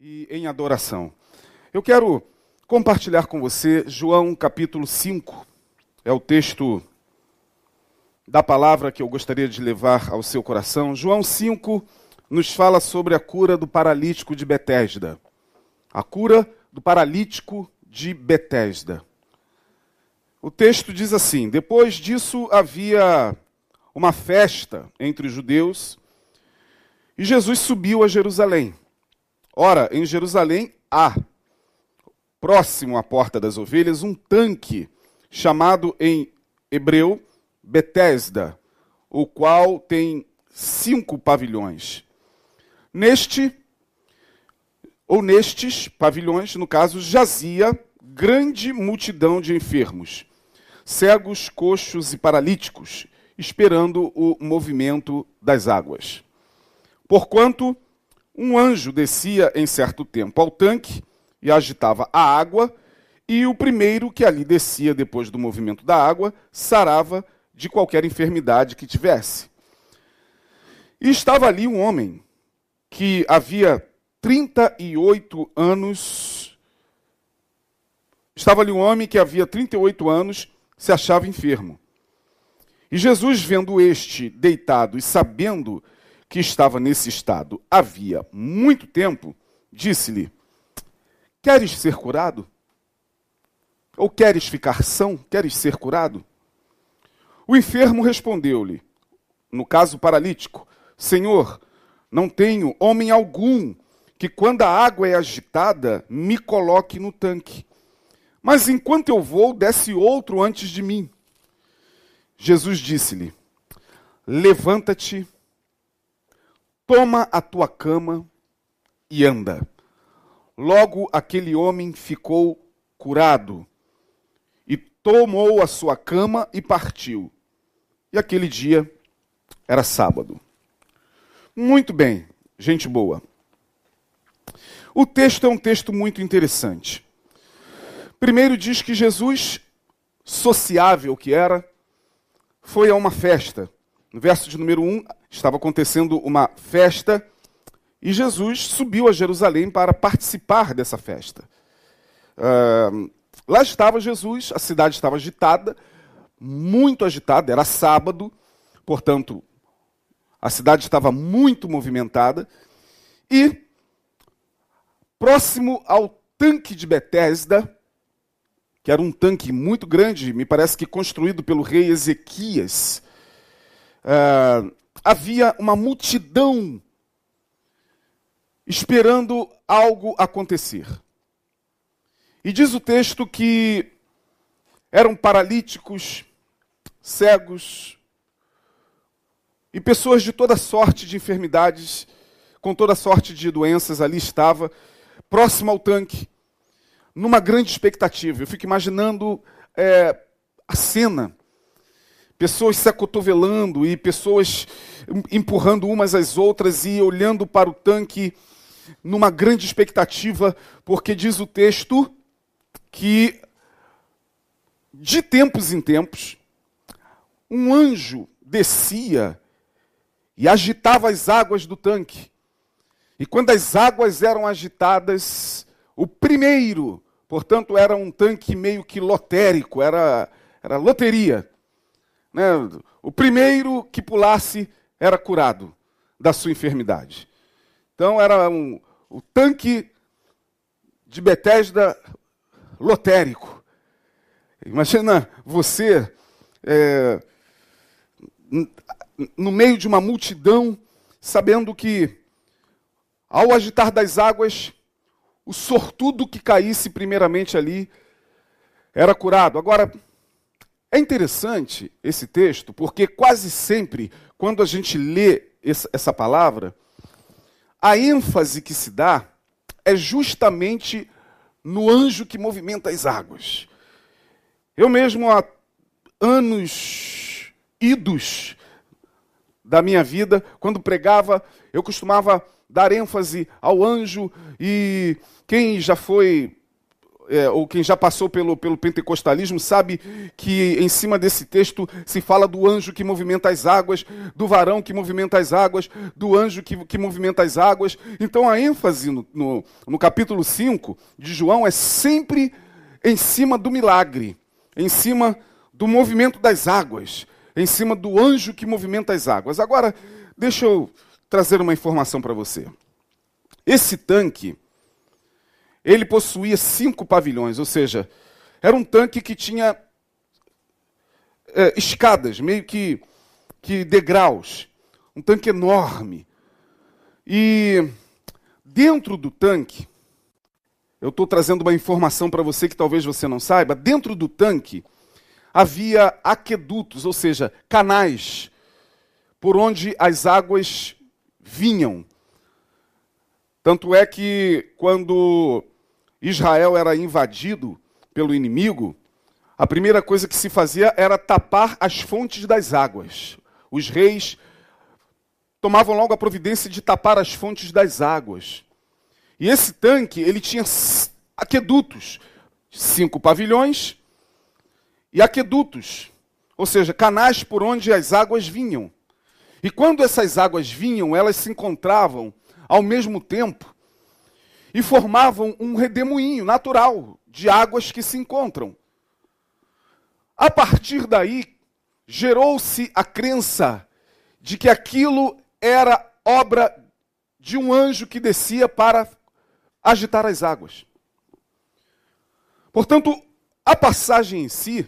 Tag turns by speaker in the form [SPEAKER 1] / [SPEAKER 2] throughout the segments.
[SPEAKER 1] e em adoração. Eu quero compartilhar com você João capítulo 5. É o texto da palavra que eu gostaria de levar ao seu coração. João 5 nos fala sobre a cura do paralítico de Betesda. A cura do paralítico de Betesda. O texto diz assim: Depois disso havia uma festa entre os judeus e Jesus subiu a Jerusalém. Ora, em Jerusalém há, próximo à porta das ovelhas, um tanque chamado em hebreu Betesda, o qual tem cinco pavilhões. Neste, ou nestes pavilhões, no caso, jazia grande multidão de enfermos, cegos, coxos e paralíticos, esperando o movimento das águas. Porquanto um anjo descia em certo tempo ao tanque e agitava a água, e o primeiro que ali descia depois do movimento da água sarava de qualquer enfermidade que tivesse. E estava ali um homem que havia 38 anos. Estava ali um homem que havia 38 anos se achava enfermo. E Jesus, vendo este deitado e sabendo estava nesse estado havia muito tempo, disse-lhe: Queres ser curado? Ou queres ficar são? Queres ser curado? O enfermo respondeu-lhe, no caso paralítico: Senhor, não tenho homem algum que, quando a água é agitada, me coloque no tanque. Mas enquanto eu vou, desce outro antes de mim. Jesus disse-lhe: Levanta-te Toma a tua cama e anda. Logo aquele homem ficou curado e tomou a sua cama e partiu. E aquele dia era sábado. Muito bem, gente boa. O texto é um texto muito interessante. Primeiro diz que Jesus, sociável que era, foi a uma festa. No verso de número 1, estava acontecendo uma festa e Jesus subiu a Jerusalém para participar dessa festa. Uh, lá estava Jesus, a cidade estava agitada, muito agitada, era sábado, portanto, a cidade estava muito movimentada, e próximo ao tanque de Betesda, que era um tanque muito grande, me parece que construído pelo rei Ezequias, uh, havia uma multidão esperando algo acontecer. E diz o texto que eram paralíticos, cegos e pessoas de toda sorte de enfermidades, com toda sorte de doenças ali estava, próximo ao tanque, numa grande expectativa. Eu fico imaginando é, a cena pessoas se acotovelando e pessoas empurrando umas às outras e olhando para o tanque numa grande expectativa, porque diz o texto que de tempos em tempos um anjo descia e agitava as águas do tanque. E quando as águas eram agitadas, o primeiro, portanto, era um tanque meio que lotérico, era, era loteria. Né? O primeiro que pulasse era curado da sua enfermidade. Então era um, o tanque de Betesda lotérico. Imagina você é, no meio de uma multidão, sabendo que ao agitar das águas, o sortudo que caísse primeiramente ali era curado. Agora, é interessante esse texto, porque quase sempre, quando a gente lê essa palavra, a ênfase que se dá é justamente no anjo que movimenta as águas. Eu mesmo, há anos idos da minha vida, quando pregava, eu costumava dar ênfase ao anjo, e quem já foi é, ou quem já passou pelo, pelo pentecostalismo, sabe que em cima desse texto se fala do anjo que movimenta as águas, do varão que movimenta as águas, do anjo que, que movimenta as águas. Então a ênfase no, no, no capítulo 5 de João é sempre em cima do milagre, em cima do movimento das águas, em cima do anjo que movimenta as águas. Agora, deixa eu trazer uma informação para você. Esse tanque ele possuía cinco pavilhões, ou seja, era um tanque que tinha é, escadas, meio que, que degraus, um tanque enorme. E dentro do tanque, eu estou trazendo uma informação para você que talvez você não saiba, dentro do tanque havia aquedutos, ou seja, canais, por onde as águas vinham. Tanto é que quando Israel era invadido pelo inimigo, a primeira coisa que se fazia era tapar as fontes das águas. Os reis tomavam logo a providência de tapar as fontes das águas. E esse tanque, ele tinha aquedutos, cinco pavilhões e aquedutos, ou seja, canais por onde as águas vinham. E quando essas águas vinham, elas se encontravam ao mesmo tempo e formavam um redemoinho natural de águas que se encontram. A partir daí, gerou-se a crença de que aquilo era obra de um anjo que descia para agitar as águas. Portanto, a passagem em si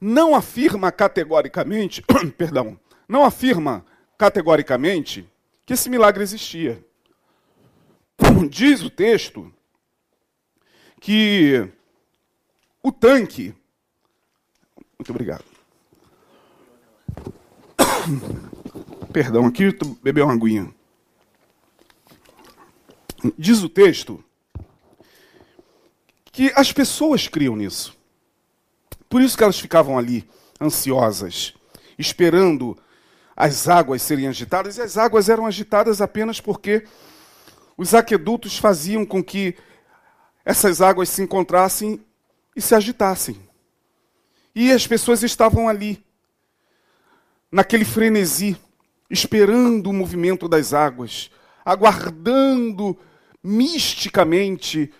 [SPEAKER 1] não afirma categoricamente, perdão, não afirma categoricamente que esse milagre existia. Diz o texto que o tanque. Muito obrigado. Perdão, aqui beber uma aguinha. Diz o texto que as pessoas criam nisso. Por isso que elas ficavam ali, ansiosas, esperando as águas serem agitadas, e as águas eram agitadas apenas porque os aquedutos faziam com que essas águas se encontrassem e se agitassem. E as pessoas estavam ali, naquele frenesi, esperando o movimento das águas, aguardando misticamente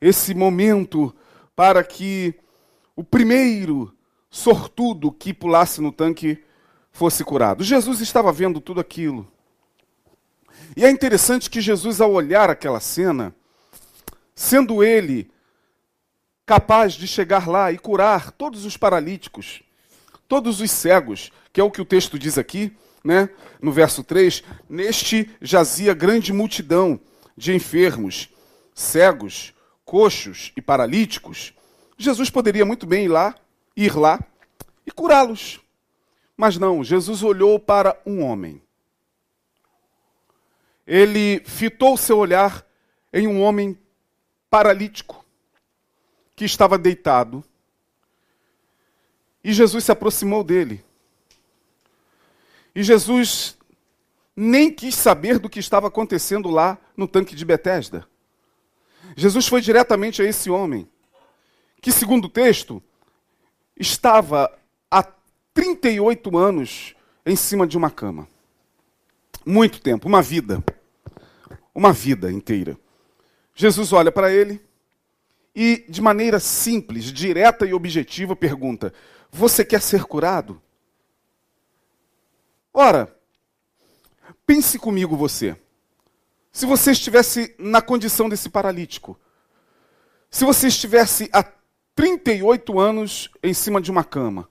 [SPEAKER 1] esse momento para que o primeiro sortudo que pulasse no tanque fosse curado. Jesus estava vendo tudo aquilo. E é interessante que Jesus, ao olhar aquela cena, sendo ele capaz de chegar lá e curar todos os paralíticos, todos os cegos, que é o que o texto diz aqui, né? no verso 3, neste jazia grande multidão de enfermos, cegos, coxos e paralíticos. Jesus poderia muito bem ir lá, ir lá e curá-los. Mas não, Jesus olhou para um homem ele fitou seu olhar em um homem paralítico que estava deitado. E Jesus se aproximou dele. E Jesus nem quis saber do que estava acontecendo lá no tanque de Betesda. Jesus foi diretamente a esse homem, que, segundo o texto, estava há 38 anos em cima de uma cama. Muito tempo, uma vida uma vida inteira. Jesus olha para ele e, de maneira simples, direta e objetiva, pergunta: Você quer ser curado? Ora, pense comigo você. Se você estivesse na condição desse paralítico, se você estivesse há 38 anos em cima de uma cama,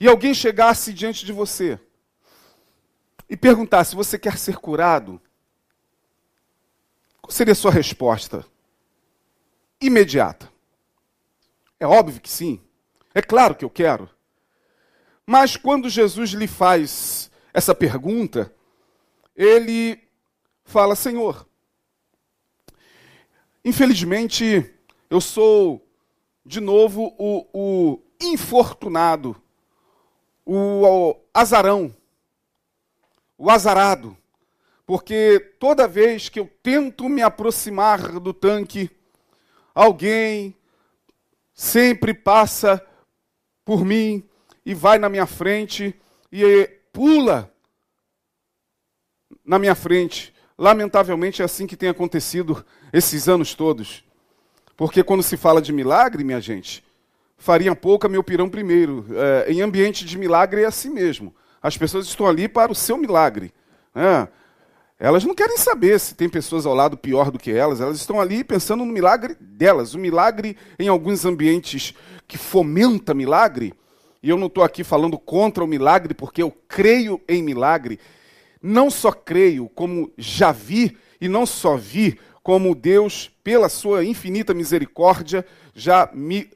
[SPEAKER 1] e alguém chegasse diante de você e perguntasse: Você quer ser curado? Qual seria a sua resposta? Imediata. É óbvio que sim. É claro que eu quero. Mas quando Jesus lhe faz essa pergunta, ele fala: Senhor, infelizmente eu sou de novo o, o infortunado, o, o azarão, o azarado porque toda vez que eu tento me aproximar do tanque, alguém sempre passa por mim e vai na minha frente e pula na minha frente. Lamentavelmente é assim que tem acontecido esses anos todos. Porque quando se fala de milagre, minha gente, farinha pouca, meu pirão primeiro. É, em ambiente de milagre é assim mesmo. As pessoas estão ali para o seu milagre. Né? Elas não querem saber se tem pessoas ao lado pior do que elas, elas estão ali pensando no milagre delas. O milagre, em alguns ambientes que fomenta milagre, e eu não estou aqui falando contra o milagre, porque eu creio em milagre. Não só creio, como já vi, e não só vi, como Deus, pela sua infinita misericórdia, já me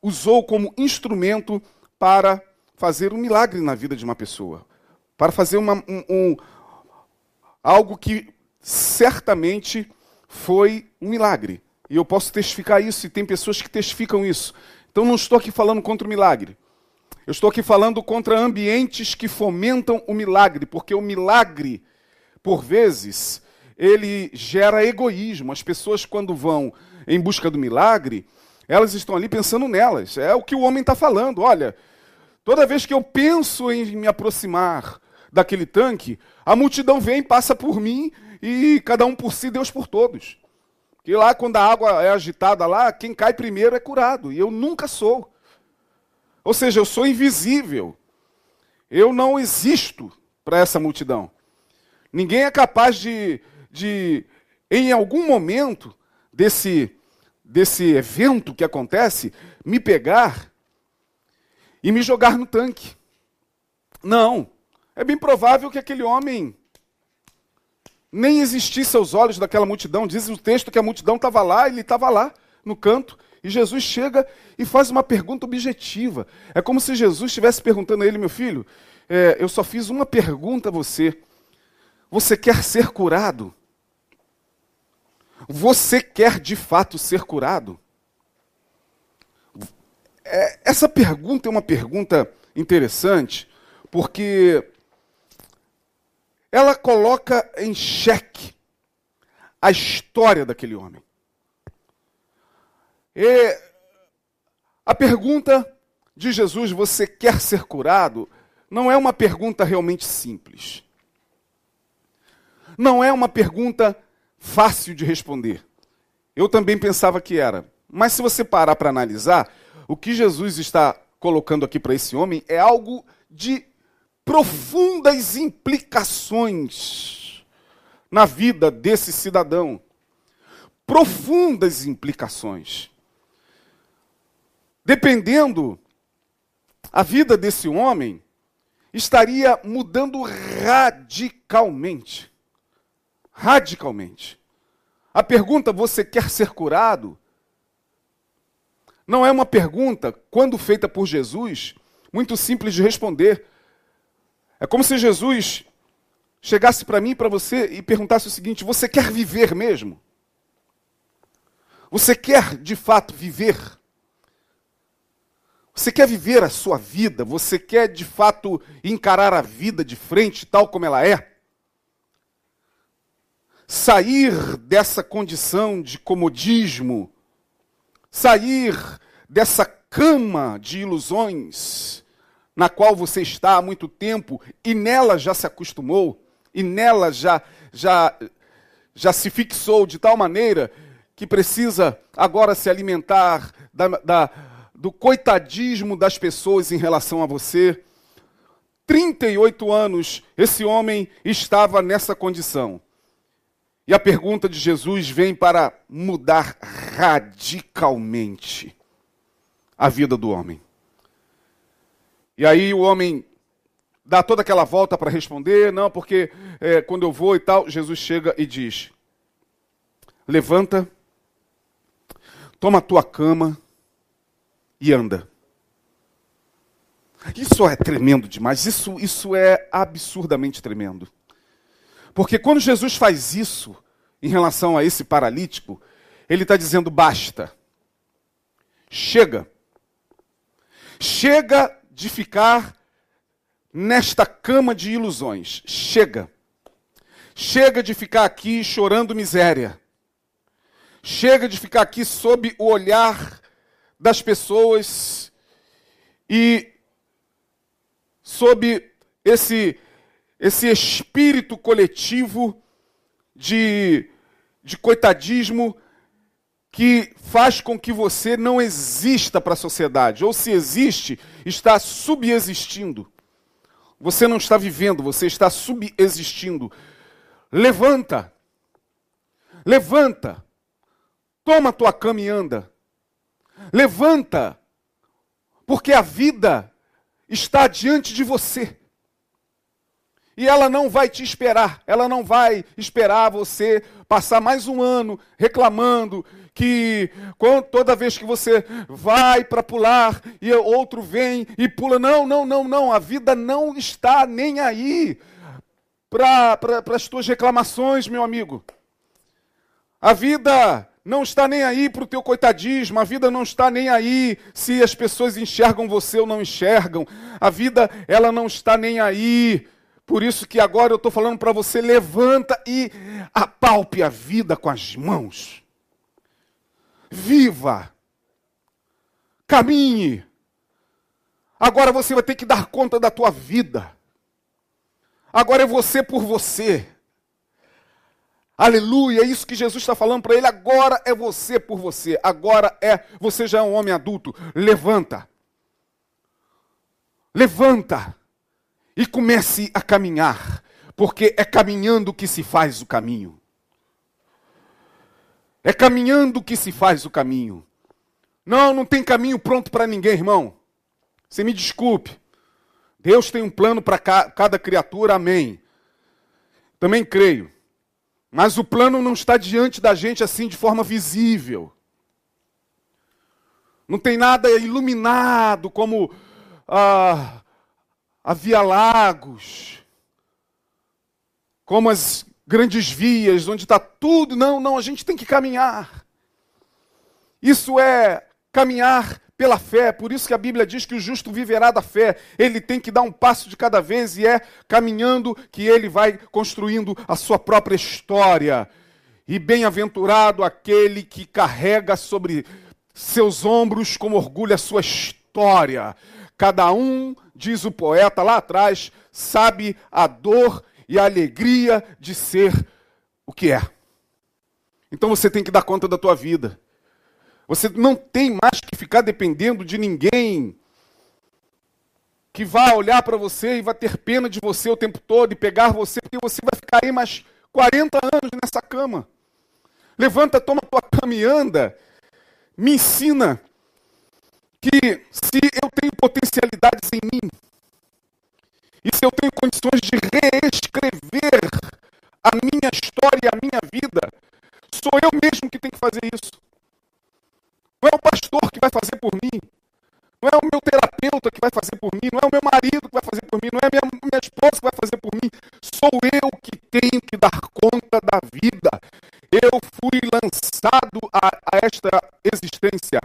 [SPEAKER 1] usou como instrumento para fazer um milagre na vida de uma pessoa. Para fazer uma, um, um algo que certamente foi um milagre. E eu posso testificar isso, e tem pessoas que testificam isso. Então não estou aqui falando contra o milagre. Eu estou aqui falando contra ambientes que fomentam o milagre, porque o milagre, por vezes, ele gera egoísmo. As pessoas, quando vão em busca do milagre, elas estão ali pensando nelas. É o que o homem está falando. Olha, toda vez que eu penso em me aproximar daquele tanque, a multidão vem, passa por mim e cada um por si, Deus por todos. E lá, quando a água é agitada lá, quem cai primeiro é curado. E eu nunca sou. Ou seja, eu sou invisível. Eu não existo para essa multidão. Ninguém é capaz de, de, em algum momento desse, desse evento que acontece, me pegar e me jogar no tanque. Não. É bem provável que aquele homem nem existisse aos olhos daquela multidão. Diz o texto que a multidão estava lá, ele estava lá, no canto. E Jesus chega e faz uma pergunta objetiva. É como se Jesus estivesse perguntando a ele, meu filho, é, eu só fiz uma pergunta a você. Você quer ser curado? Você quer de fato ser curado? É, essa pergunta é uma pergunta interessante, porque ela coloca em xeque a história daquele homem. E a pergunta de Jesus, você quer ser curado, não é uma pergunta realmente simples. Não é uma pergunta fácil de responder. Eu também pensava que era. Mas se você parar para analisar, o que Jesus está colocando aqui para esse homem é algo de profundas implicações na vida desse cidadão. Profundas implicações. Dependendo, a vida desse homem estaria mudando radicalmente. Radicalmente. A pergunta: você quer ser curado? Não é uma pergunta, quando feita por Jesus, muito simples de responder. É como se Jesus chegasse para mim e para você e perguntasse o seguinte: você quer viver mesmo? Você quer de fato viver? Você quer viver a sua vida? Você quer de fato encarar a vida de frente tal como ela é? Sair dessa condição de comodismo, sair dessa cama de ilusões na qual você está há muito tempo e nela já se acostumou, e nela já, já, já se fixou de tal maneira que precisa agora se alimentar da, da, do coitadismo das pessoas em relação a você. 38 anos esse homem estava nessa condição. E a pergunta de Jesus vem para mudar radicalmente a vida do homem. E aí o homem dá toda aquela volta para responder, não, porque é, quando eu vou e tal, Jesus chega e diz: levanta, toma a tua cama e anda. Isso é tremendo demais, isso, isso é absurdamente tremendo. Porque quando Jesus faz isso em relação a esse paralítico, ele está dizendo: basta, chega, chega de ficar nesta cama de ilusões. Chega. Chega de ficar aqui chorando miséria. Chega de ficar aqui sob o olhar das pessoas e sob esse, esse espírito coletivo de, de coitadismo que faz com que você não exista para a sociedade, ou se existe, está subexistindo. Você não está vivendo, você está subexistindo. Levanta. Levanta. Toma tua cama e anda. Levanta. Porque a vida está diante de você. E ela não vai te esperar, ela não vai esperar você passar mais um ano reclamando que toda vez que você vai para pular e outro vem e pula. Não, não, não, não. A vida não está nem aí para as tuas reclamações, meu amigo. A vida não está nem aí para o teu coitadismo, a vida não está nem aí se as pessoas enxergam você ou não enxergam. A vida, ela não está nem aí. Por isso que agora eu estou falando para você, levanta e apalpe a vida com as mãos. Viva. Caminhe. Agora você vai ter que dar conta da tua vida. Agora é você por você. Aleluia, é isso que Jesus está falando para ele. Agora é você por você. Agora é, você já é um homem adulto. Levanta. Levanta. E comece a caminhar. Porque é caminhando que se faz o caminho. É caminhando que se faz o caminho. Não, não tem caminho pronto para ninguém, irmão. Você me desculpe. Deus tem um plano para cada criatura, amém. Também creio. Mas o plano não está diante da gente assim de forma visível. Não tem nada iluminado como ah, a Via Lagos, como as grandes vias, onde está tudo. Não, não, a gente tem que caminhar. Isso é caminhar pela fé. Por isso que a Bíblia diz que o justo viverá da fé. Ele tem que dar um passo de cada vez e é caminhando que ele vai construindo a sua própria história. E bem-aventurado aquele que carrega sobre seus ombros com orgulho a sua história. Cada um, diz o poeta lá atrás, sabe a dor e a alegria de ser o que é. Então você tem que dar conta da tua vida. Você não tem mais que ficar dependendo de ninguém que vá olhar para você e vai ter pena de você o tempo todo e pegar você, porque você vai ficar aí mais 40 anos nessa cama. Levanta, toma tua cama e anda. Me ensina que se eu tenho potencialidades em mim, e se eu tenho condições de vai fazer por mim. Não é o meu marido que vai fazer por mim. Não é minha, minha esposa que vai fazer por mim. Sou eu que tenho que dar conta da vida. Eu fui lançado a, a esta existência.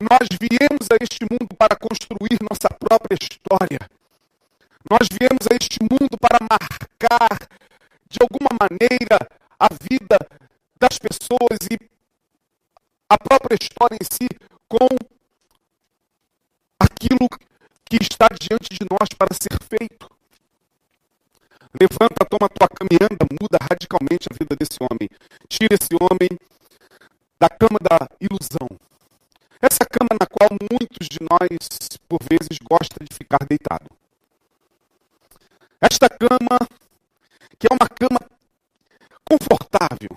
[SPEAKER 1] Nós viemos a este mundo para construir nossa própria história. Nós viemos a este mundo para marcar, de alguma maneira, a vida das pessoas e a própria história em si com aquilo que está diante de nós para ser feito. Levanta, toma tua caminhada, muda radicalmente a vida desse homem. Tira esse homem da cama da ilusão. Essa cama na qual muitos de nós, por vezes, gostam de ficar deitado. Esta cama, que é uma cama confortável,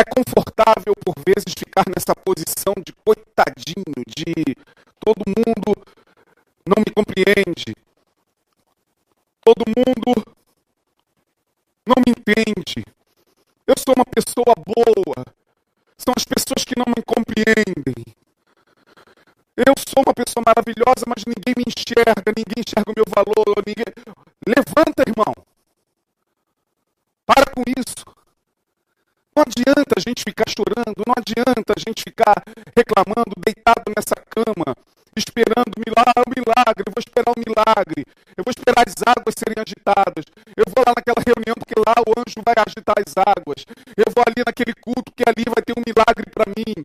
[SPEAKER 1] é confortável, por vezes, ficar nessa posição de coitadinho, de todo mundo não me compreende, todo mundo não me entende, eu sou uma pessoa boa, são as pessoas que não me compreendem. Eu sou uma pessoa maravilhosa, mas ninguém me enxerga, ninguém enxerga o meu valor. Ninguém... Levanta, irmão. Para com isso. Não adianta a gente ficar chorando, não adianta a gente ficar reclamando, deitado nessa cama. esperando o milagre, o milagre, eu vou esperar o milagre, eu vou esperar as águas serem agitadas, eu vou lá naquela reunião porque lá o anjo vai agitar as águas, eu vou ali naquele culto que ali vai ter um milagre para mim,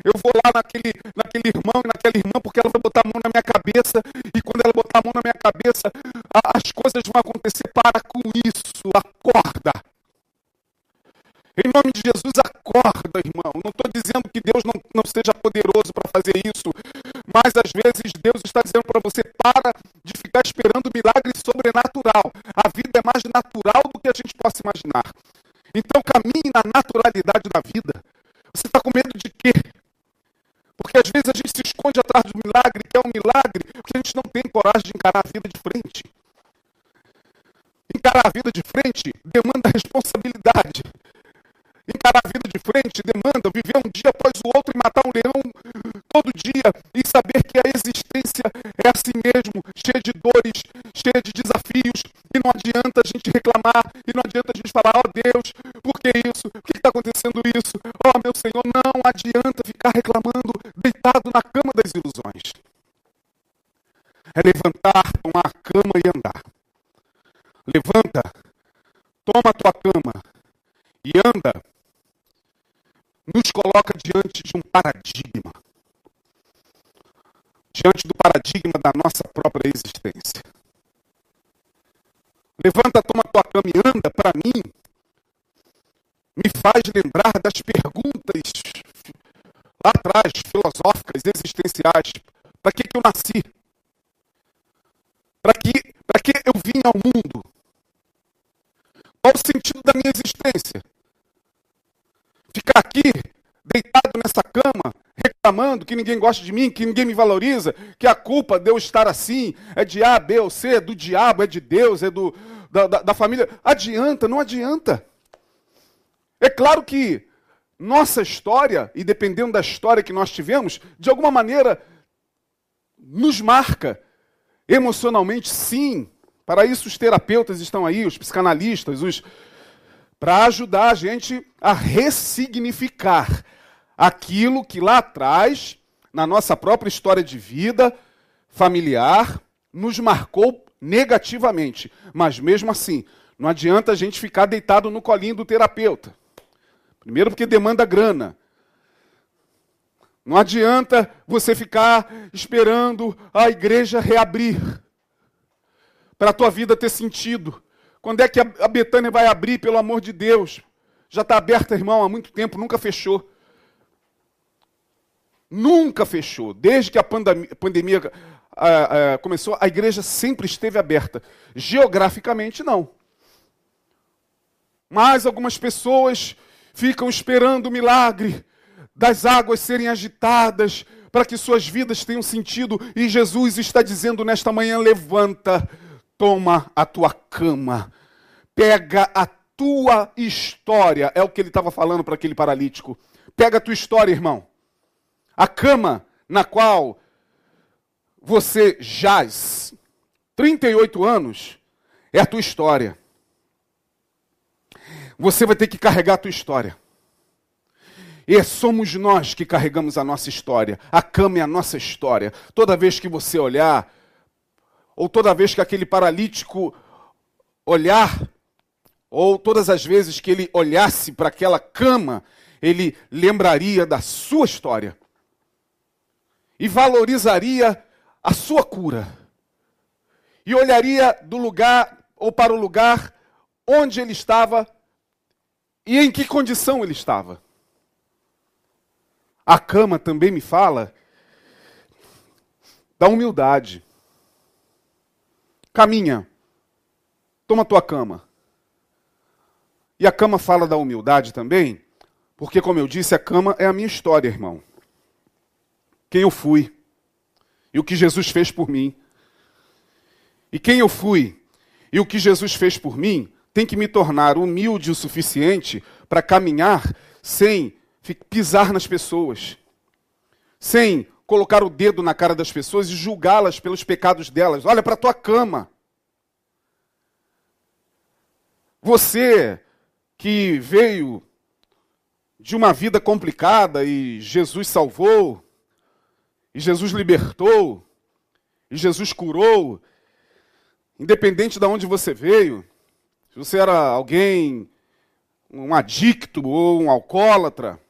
[SPEAKER 1] eu vou lá naquele, naquele irmão e naquela irmã porque ela vai botar a mão na minha cabeça e quando ela botar a mão na minha cabeça, a, as coisas vão acontecer. Para com isso, acorda. Em nome de Jesus, acorda, irmão. Não estou dizendo que Deus não, não seja poderoso para fazer isso, mas às vezes Deus está dizendo para você: para de ficar esperando milagre sobrenatural. A vida é mais natural do que a gente possa imaginar. Então caminhe na naturalidade da vida. Você está com medo de quê? Porque às vezes a gente se esconde atrás do milagre, que é um milagre, porque a gente não tem coragem de encarar a vida de frente. Encarar a vida de frente demanda responsabilidade. Encarar a vida de frente demanda viver um dia após o outro e matar um leão todo dia e saber que a existência é assim mesmo, cheia de dores, cheia de desafios, e não adianta a gente reclamar, e não adianta a gente falar, ó oh, Deus, por que isso? Por que está acontecendo isso? Ó oh, meu Senhor, não adianta ficar reclamando deitado na cama das ilusões. É levantar, tomar a cama e andar. Levanta, toma a tua cama e anda nos coloca diante de um paradigma. Diante do paradigma da nossa própria existência. Levanta, toma tua cama e anda, para mim, me faz lembrar das perguntas lá atrás, filosóficas, existenciais. Para que, que eu nasci? Para que, que eu vim ao mundo? Qual o sentido da minha existência? Ficar aqui, deitado nessa cama, reclamando que ninguém gosta de mim, que ninguém me valoriza, que a culpa de eu estar assim é de A, B ou C, é do diabo, é de Deus, é do, da, da, da família. Adianta, não adianta. É claro que nossa história, e dependendo da história que nós tivemos, de alguma maneira nos marca emocionalmente, sim. Para isso, os terapeutas estão aí, os psicanalistas, os para ajudar a gente a ressignificar aquilo que lá atrás, na nossa própria história de vida familiar, nos marcou negativamente. Mas mesmo assim, não adianta a gente ficar deitado no colinho do terapeuta. Primeiro, porque demanda grana. Não adianta você ficar esperando a igreja reabrir para a tua vida ter sentido. Quando é que a Betânia vai abrir, pelo amor de Deus? Já está aberta, irmão, há muito tempo, nunca fechou. Nunca fechou. Desde que a pandemia, começou, a igreja sempre esteve aberta. Geograficamente, não. Mas algumas pessoas ficam esperando o milagre das águas serem agitadas para que suas vidas tenham sentido. E Jesus está dizendo nesta manhã: levanta toma a tua cama, pega a tua história. É o que ele estava falando para aquele paralítico. Pega a tua história, irmão. A cama na qual você jaz 38 anos é a tua história. Você vai ter que carregar a tua história. E somos nós que carregamos a nossa história. A cama é a nossa história. Toda vez que você olhar ou toda vez que aquele paralítico olhar, ou todas as vezes que ele olhasse para aquela cama, ele lembraria da sua história e valorizaria a sua cura. E olharia do lugar ou para o lugar onde ele estava e em que condição ele estava. A cama também me fala da humildade. Caminha. Toma tua cama. E a cama fala da humildade também, porque, como eu disse, a cama é a minha história, irmão. Quem eu fui e o que Jesus fez por mim. E quem eu fui e o que Jesus fez por mim tem que me tornar humilde o suficiente para caminhar sem pisar nas pessoas, sem colocar o dedo na cara das pessoas e julgá-las pelos pecados delas. Olha para a tua cama. Você que veio de uma vida complicada e Jesus salvou, e Jesus libertou, e Jesus curou, independente de onde você veio, se você era alguém, um adicto ou um alcoólatra,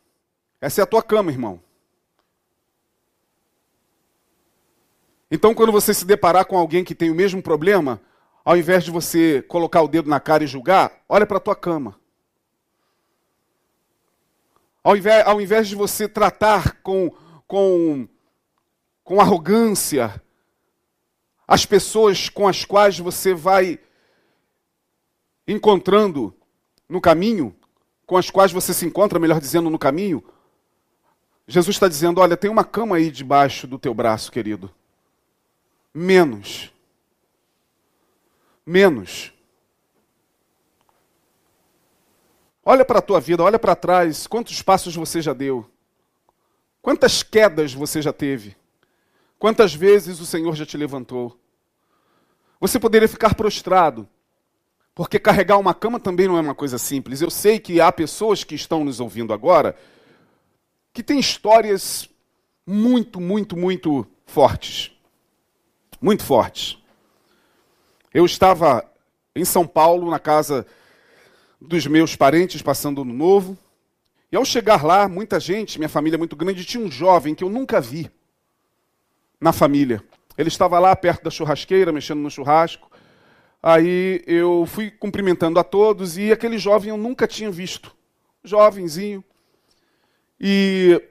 [SPEAKER 1] essa é a tua cama, irmão. Então, quando você se deparar com alguém que tem o mesmo problema, ao invés de você colocar o dedo na cara e julgar, olha para a tua cama. Ao invés, ao invés de você tratar com, com, com arrogância as pessoas com as quais você vai encontrando no caminho, com as quais você se encontra, melhor dizendo, no caminho, Jesus está dizendo: olha, tem uma cama aí debaixo do teu braço, querido. Menos. Menos. Olha para a tua vida, olha para trás, quantos passos você já deu? Quantas quedas você já teve? Quantas vezes o Senhor já te levantou? Você poderia ficar prostrado, porque carregar uma cama também não é uma coisa simples. Eu sei que há pessoas que estão nos ouvindo agora que têm histórias muito, muito, muito fortes. Muito fortes. Eu estava em São Paulo, na casa dos meus parentes passando ano novo. E ao chegar lá, muita gente, minha família é muito grande, tinha um jovem que eu nunca vi na família. Ele estava lá perto da churrasqueira, mexendo no churrasco. Aí eu fui cumprimentando a todos e aquele jovem eu nunca tinha visto. Jovenzinho. E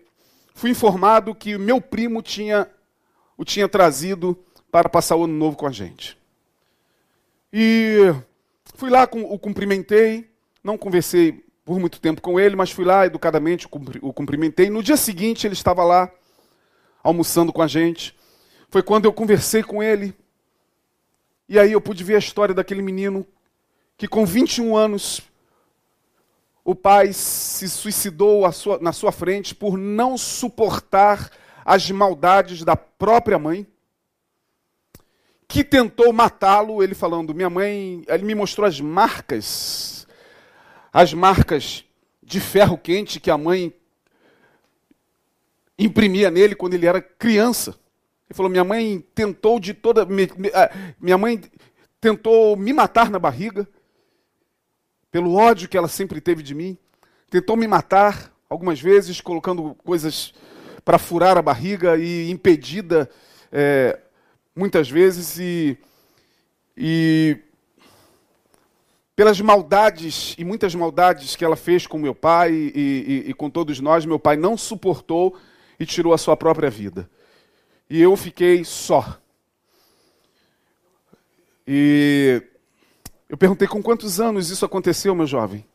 [SPEAKER 1] fui informado que meu primo tinha o tinha trazido para passar o ano novo com a gente. E fui lá, o cumprimentei, não conversei por muito tempo com ele, mas fui lá educadamente, o cumprimentei. No dia seguinte, ele estava lá, almoçando com a gente. Foi quando eu conversei com ele. E aí eu pude ver a história daquele menino que, com 21 anos, o pai se suicidou sua, na sua frente por não suportar as maldades da própria mãe que tentou matá-lo, ele falando, minha mãe, ele me mostrou as marcas as marcas de ferro quente que a mãe imprimia nele quando ele era criança. Ele falou: minha mãe tentou de toda. Ah, minha mãe tentou me matar na barriga, pelo ódio que ela sempre teve de mim. Tentou me matar algumas vezes, colocando coisas para furar a barriga e impedida é, muitas vezes. E, e pelas maldades e muitas maldades que ela fez com meu pai e, e, e, com todos nós, meu pai não suportou e tirou a sua própria vida. E eu fiquei só. E eu perguntei com quantos anos isso aconteceu, meu jovem?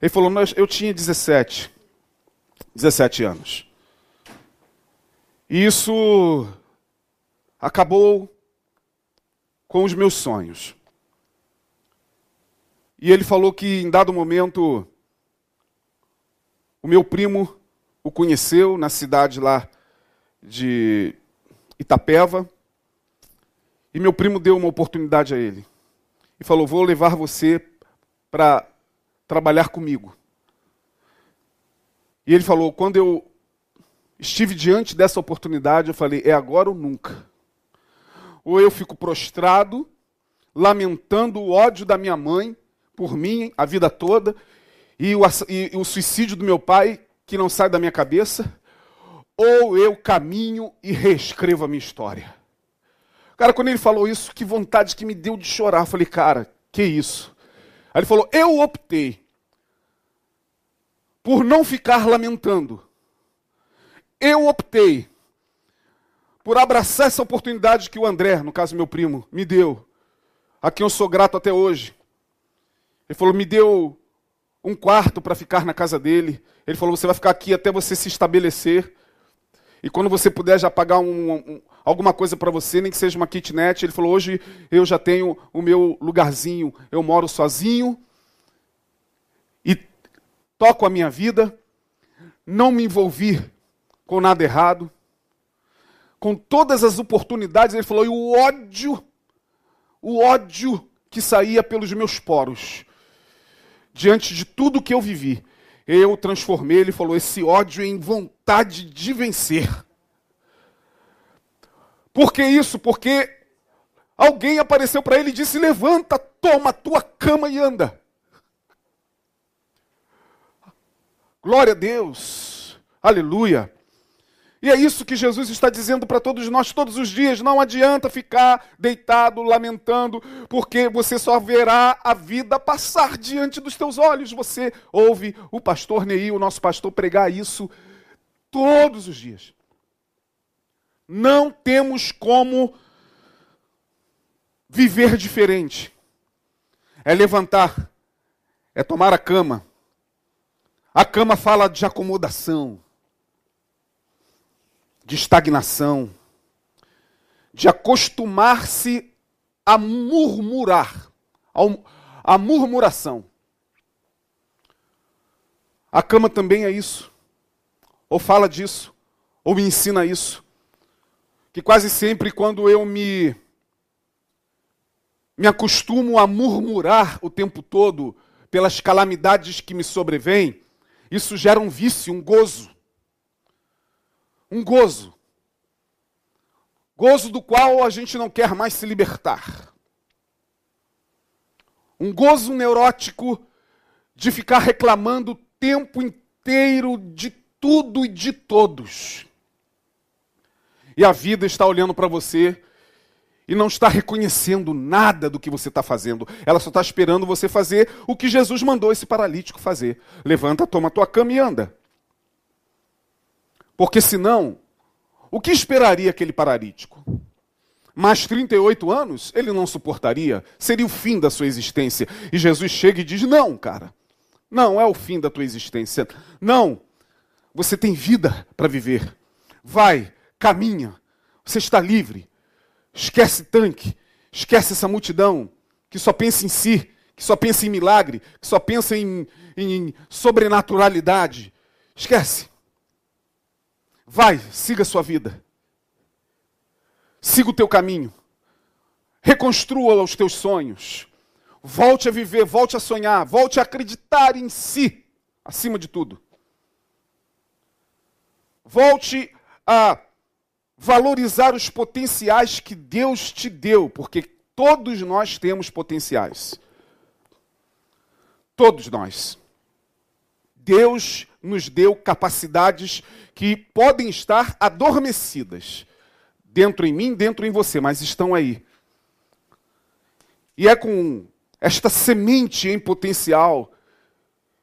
[SPEAKER 1] Ele falou, eu tinha 17. 17 anos. E isso acabou com os meus sonhos. E ele falou que em dado momento o meu primo o conheceu na cidade lá de Itapeva. E meu primo deu uma oportunidade a ele. E falou: Vou levar você para trabalhar comigo. E ele falou: Quando eu estive diante dessa oportunidade, eu falei: É agora ou nunca. Ou eu fico prostrado, lamentando o ódio da minha mãe, por mim a vida toda, e o, e o suicídio do meu pai, que não sai da minha cabeça, ou eu caminho e reescrevo a minha história. Cara, quando ele falou isso, que vontade que me deu de chorar. Eu falei, cara, que isso? Aí ele falou, eu optei por não ficar lamentando. Eu optei por abraçar essa oportunidade que o André, no caso meu primo, me deu, a quem eu sou grato até hoje. Ele falou: me deu um quarto para ficar na casa dele. Ele falou: você vai ficar aqui até você se estabelecer. E quando você puder já pagar um, um, alguma coisa para você, nem que seja uma kitnet. Ele falou: hoje eu já tenho o meu lugarzinho, eu moro sozinho e toco a minha vida. Não me envolvi com nada errado. Com todas as oportunidades, ele falou, e o ódio, o ódio que saía pelos meus poros diante de tudo que eu vivi, eu transformei, ele falou, esse ódio em vontade de vencer. Por que isso? Porque alguém apareceu para ele e disse: Levanta, toma a tua cama e anda. Glória a Deus, aleluia. E é isso que Jesus está dizendo para todos nós todos os dias. Não adianta ficar deitado, lamentando, porque você só verá a vida passar diante dos teus olhos. Você ouve o pastor Neil, o nosso pastor, pregar isso todos os dias. Não temos como viver diferente. É levantar, é tomar a cama. A cama fala de acomodação de estagnação, de acostumar-se a murmurar, a murmuração. A cama também é isso, ou fala disso, ou me ensina isso. Que quase sempre, quando eu me, me acostumo a murmurar o tempo todo pelas calamidades que me sobrevêm, isso gera um vício, um gozo um gozo. Gozo do qual a gente não quer mais se libertar. Um gozo neurótico de ficar reclamando o tempo inteiro de tudo e de todos. E a vida está olhando para você e não está reconhecendo nada do que você está fazendo. Ela só está esperando você fazer o que Jesus mandou esse paralítico fazer. Levanta, toma a tua cama e anda. Porque senão, o que esperaria aquele paralítico? Mais 38 anos, ele não suportaria, seria o fim da sua existência. E Jesus chega e diz: Não, cara, não é o fim da tua existência. Não, você tem vida para viver. Vai, caminha, você está livre. Esquece tanque, esquece essa multidão que só pensa em si, que só pensa em milagre, que só pensa em, em sobrenaturalidade. Esquece. Vai, siga a sua vida. Siga o teu caminho. Reconstrua os teus sonhos. Volte a viver, volte a sonhar, volte a acreditar em si, acima de tudo. Volte a valorizar os potenciais que Deus te deu, porque todos nós temos potenciais. Todos nós. Deus nos deu capacidades que podem estar adormecidas dentro em mim, dentro em você, mas estão aí. E é com esta semente em potencial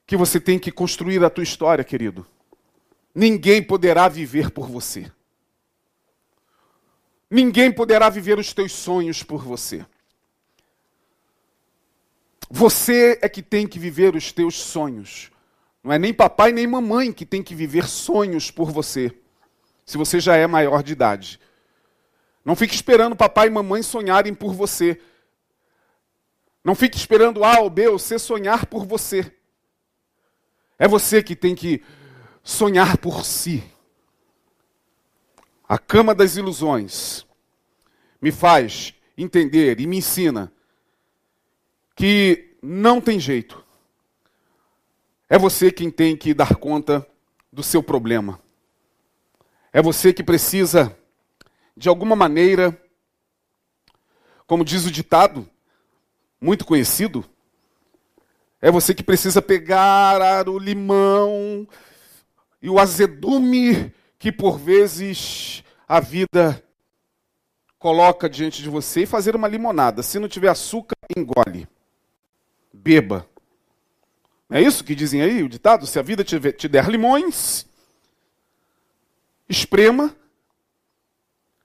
[SPEAKER 1] que você tem que construir a tua história, querido. Ninguém poderá viver por você. Ninguém poderá viver os teus sonhos por você. Você é que tem que viver os teus sonhos. Não é nem papai nem mamãe que tem que viver sonhos por você, se você já é maior de idade. Não fique esperando papai e mamãe sonharem por você. Não fique esperando A ou B ou C sonhar por você. É você que tem que sonhar por si. A cama das ilusões me faz entender e me ensina que não tem jeito. É você quem tem que dar conta do seu problema. É você que precisa, de alguma maneira, como diz o ditado, muito conhecido, é você que precisa pegar o limão e o azedume que por vezes a vida coloca diante de você e fazer uma limonada. Se não tiver açúcar, engole. Beba. É isso que dizem aí, o ditado? Se a vida te, der limões, esprema,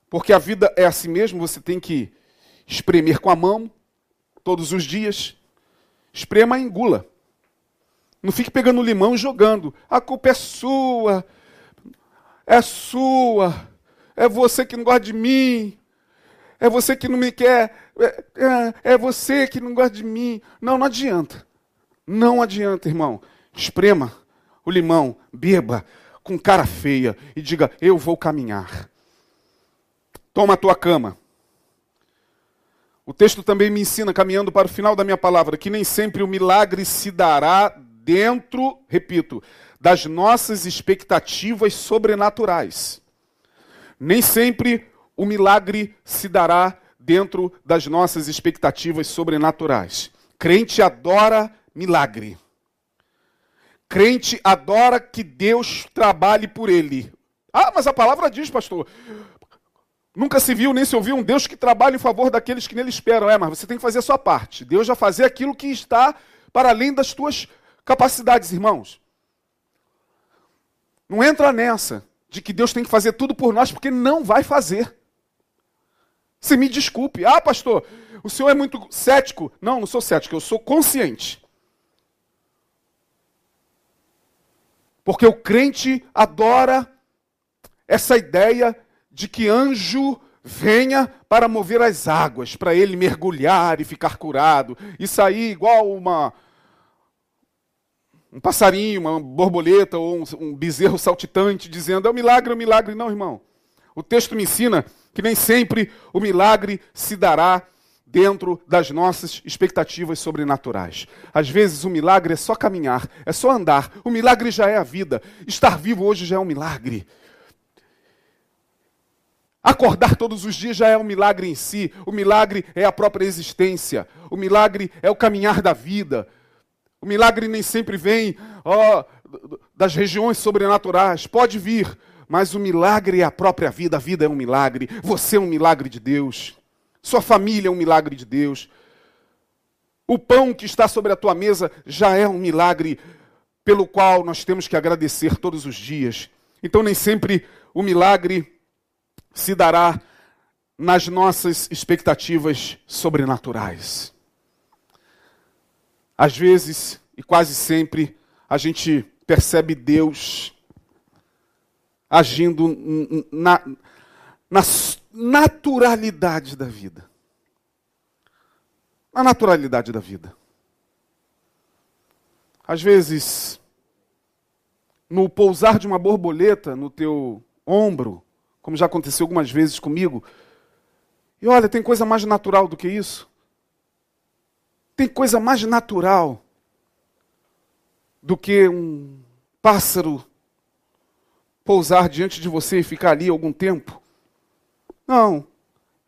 [SPEAKER 1] porque a vida é assim mesmo, você tem que espremer com a mão, todos os dias. Esprema e engula. Não fique pegando limão e jogando. A culpa é sua. É sua. É você que não gosta de mim. É você que não me quer. É, é, é você que não gosta de mim. Não, não adianta. Não adianta, irmão. Esprema o limão, beba com cara feia e diga: Eu vou caminhar. Toma a tua cama. O texto também me ensina, caminhando para o final da minha palavra, que nem sempre o milagre se dará dentro, repito, das nossas expectativas sobrenaturais. Nem sempre o milagre se dará dentro das nossas expectativas sobrenaturais. Crente adora milagre. Crente adora que Deus trabalhe por ele. Ah, mas a palavra diz, pastor. Nunca se viu nem se ouviu um Deus que trabalha em favor daqueles que nele esperam. É, mas você tem que fazer a sua parte. Deus vai fazer aquilo que está para além das tuas capacidades, irmãos. Não entra nessa de que Deus tem que fazer tudo por nós, porque não vai fazer. Você me desculpe. Ah, pastor, o senhor é muito cético. Não, não sou cético, eu sou consciente. Porque o crente adora essa ideia de que anjo venha para mover as águas, para ele mergulhar e ficar curado, e sair igual uma um passarinho, uma borboleta ou um, um bezerro saltitante, dizendo é um milagre, é um milagre. Não, irmão. O texto me ensina que nem sempre o milagre se dará dentro das nossas expectativas sobrenaturais. Às vezes o milagre é só caminhar, é só andar. O milagre já é a vida. Estar vivo hoje já é um milagre. Acordar todos os dias já é um milagre em si. O milagre é a própria existência. O milagre é o caminhar da vida. O milagre nem sempre vem ó, das regiões sobrenaturais. Pode vir, mas o milagre é a própria vida. A vida é um milagre. Você é um milagre de Deus. Sua família é um milagre de Deus. O pão que está sobre a tua mesa já é um milagre pelo qual nós temos que agradecer todos os dias. Então, nem sempre o milagre se dará nas nossas expectativas sobrenaturais. Às vezes, e quase sempre, a gente percebe Deus agindo na, na naturalidade da vida. Na naturalidade da vida. Às vezes, no pousar de uma borboleta no teu ombro, como já aconteceu algumas vezes comigo, e olha, tem coisa mais natural do que isso. Tem coisa mais natural do que um pássaro pousar diante de você e ficar ali algum tempo? Não.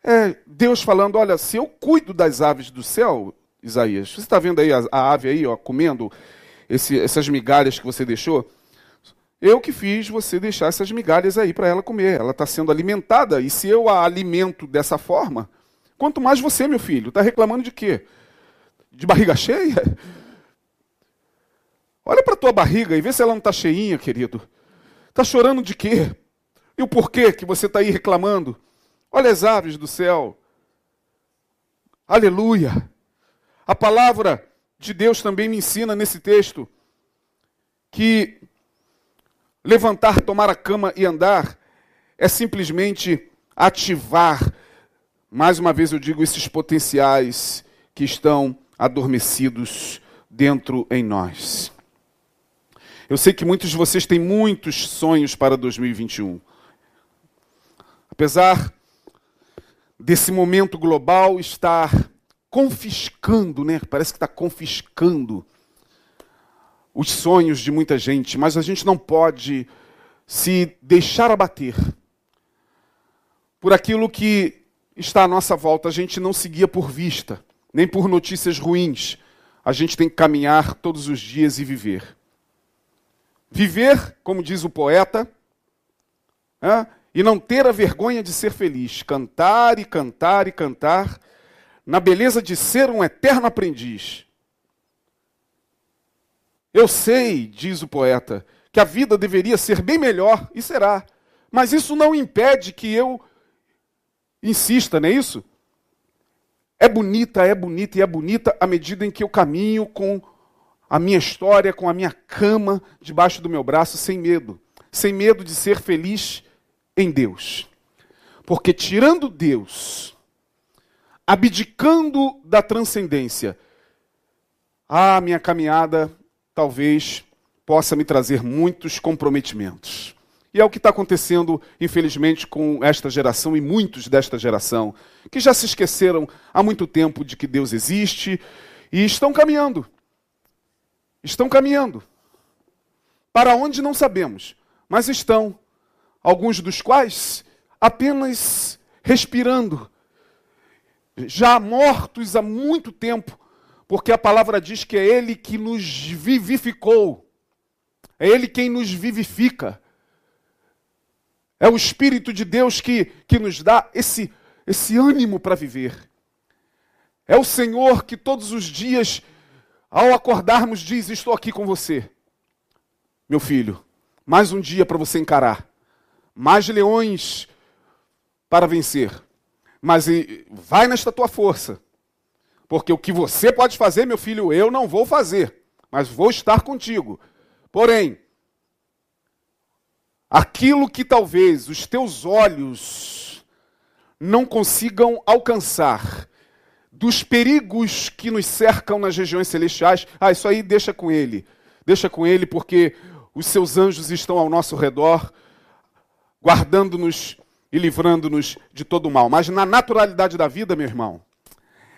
[SPEAKER 1] É Deus falando: olha, se eu cuido das aves do céu, Isaías, você está vendo aí a, a ave aí, ó, comendo esse, essas migalhas que você deixou? Eu que fiz você deixar essas migalhas aí para ela comer. Ela está sendo alimentada, e se eu a alimento dessa forma, quanto mais você, meu filho, está reclamando de quê? de barriga cheia? Olha para tua barriga e vê se ela não está cheinha, querido. Está chorando de quê? E o porquê que você está aí reclamando? Olha as aves do céu. Aleluia. A palavra de Deus também me ensina nesse texto que levantar, tomar a cama e andar é simplesmente ativar, mais uma vez eu digo, esses potenciais que estão adormecidos dentro em nós. Eu sei que muitos de vocês têm muitos sonhos para 2021. Apesar desse momento global estar confiscando, né? Parece que está confiscando os sonhos de muita gente, mas a gente não pode se deixar abater por aquilo que está à nossa volta. A gente não seguia por vista nem por notícias ruins. A gente tem que caminhar todos os dias e viver. Viver, como diz o poeta, é, e não ter a vergonha de ser feliz. Cantar e cantar e cantar, na beleza de ser um eterno aprendiz. Eu sei, diz o poeta, que a vida deveria ser bem melhor, e será. Mas isso não impede que eu insista, não é isso? É bonita, é bonita e é bonita à medida em que eu caminho com a minha história, com a minha cama debaixo do meu braço, sem medo. Sem medo de ser feliz em Deus. Porque tirando Deus, abdicando da transcendência, a minha caminhada talvez possa me trazer muitos comprometimentos. E é o que está acontecendo, infelizmente, com esta geração e muitos desta geração, que já se esqueceram há muito tempo de que Deus existe e estão caminhando. Estão caminhando. Para onde não sabemos, mas estão. Alguns dos quais apenas respirando, já mortos há muito tempo, porque a palavra diz que é Ele que nos vivificou, é Ele quem nos vivifica. É o Espírito de Deus que, que nos dá esse, esse ânimo para viver. É o Senhor que todos os dias, ao acordarmos, diz: Estou aqui com você, meu filho. Mais um dia para você encarar. Mais leões para vencer. Mas vai nesta tua força. Porque o que você pode fazer, meu filho, eu não vou fazer. Mas vou estar contigo. Porém, aquilo que talvez os teus olhos não consigam alcançar, dos perigos que nos cercam nas regiões celestiais, ah, isso aí deixa com ele. Deixa com ele, porque os seus anjos estão ao nosso redor, guardando-nos e livrando-nos de todo o mal. Mas na naturalidade da vida, meu irmão,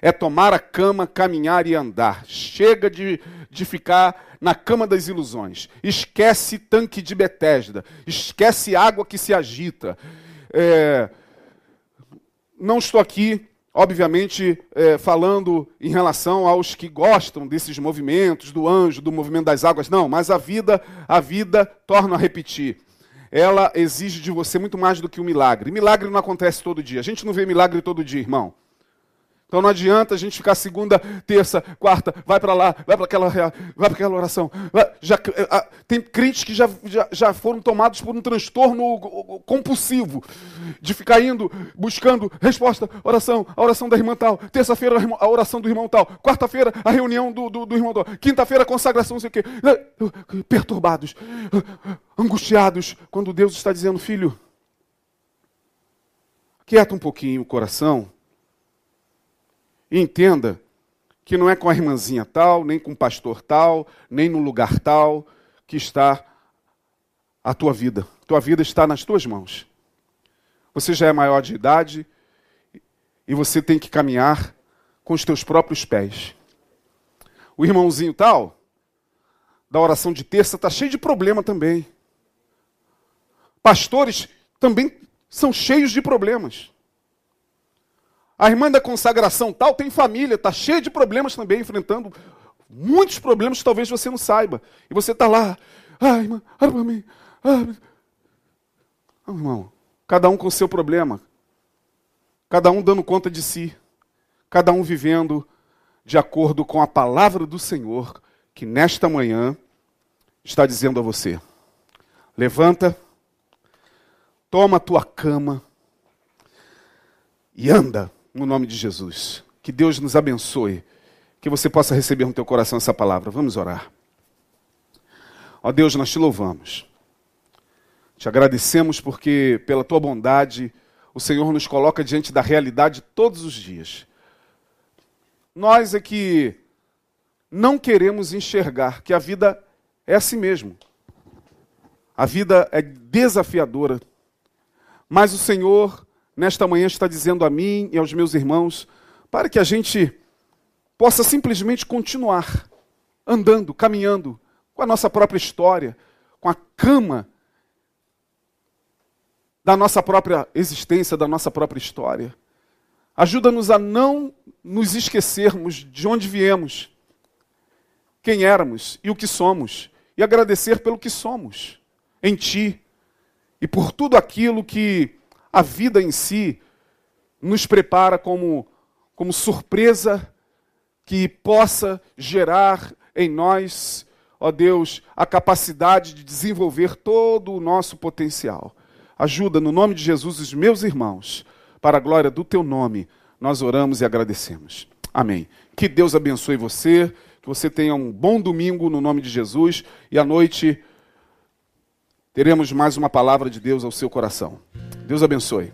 [SPEAKER 1] é tomar a cama, caminhar e andar. Chega de, de ficar na cama das ilusões. Esquece tanque de Betesda. Esquece água que se agita. É, não estou aqui, obviamente, é, falando em relação aos que gostam desses movimentos, do anjo, do movimento das águas. Não, mas a vida, a vida, torna a repetir ela exige de você muito mais do que um milagre. Milagre não acontece todo dia. A gente não vê milagre todo dia, irmão. Então não adianta a gente ficar segunda, terça, quarta, vai para lá, vai para aquela, vai para aquela oração. Já, tem crentes que já, já, já foram tomados por um transtorno compulsivo de ficar indo, buscando resposta, oração, a oração da irmã tal, terça-feira a oração do irmão tal, quarta-feira a reunião do, do, do irmão tal, quinta-feira a consagração, não sei o quê. Perturbados, angustiados, quando Deus está dizendo, filho, quieta um pouquinho o coração entenda que não é com a irmãzinha tal, nem com o pastor tal, nem no lugar tal que está a tua vida. Tua vida está nas tuas mãos. Você já é maior de idade e você tem que caminhar com os teus próprios pés. O irmãozinho tal, da oração de terça, está cheio de problema também. Pastores também são cheios de problemas. A irmã da consagração tal tem família, está cheia de problemas também, enfrentando muitos problemas que talvez você não saiba. E você está lá, ai, irmã, olha para mim. Ai. Não, irmão, cada um com o seu problema. Cada um dando conta de si. Cada um vivendo de acordo com a palavra do Senhor, que nesta manhã está dizendo a você: levanta, toma a tua cama e anda no nome de Jesus. Que Deus nos abençoe. Que você possa receber no teu coração essa palavra. Vamos orar. Ó Deus, nós te louvamos. Te agradecemos porque, pela tua bondade, o Senhor nos coloca diante da realidade todos os dias. Nós é que não queremos enxergar que a vida é assim mesmo. A vida é desafiadora. Mas o Senhor nesta manhã está dizendo a mim e aos meus irmãos, para que a gente possa simplesmente continuar andando, caminhando com a nossa própria história, com a cama da nossa própria existência, da nossa própria história. Ajuda-nos a não nos esquecermos de onde viemos, quem éramos e o que somos, e agradecer pelo que somos em Ti e por tudo aquilo que a vida em si nos prepara como, como surpresa que possa gerar em nós, ó Deus, a capacidade de desenvolver todo o nosso potencial. Ajuda no nome de Jesus os meus irmãos, para a glória do teu nome, nós oramos e agradecemos. Amém. Que Deus abençoe você, que você tenha um bom domingo no nome de Jesus e à noite teremos mais uma palavra de Deus ao seu coração. Deus abençoe.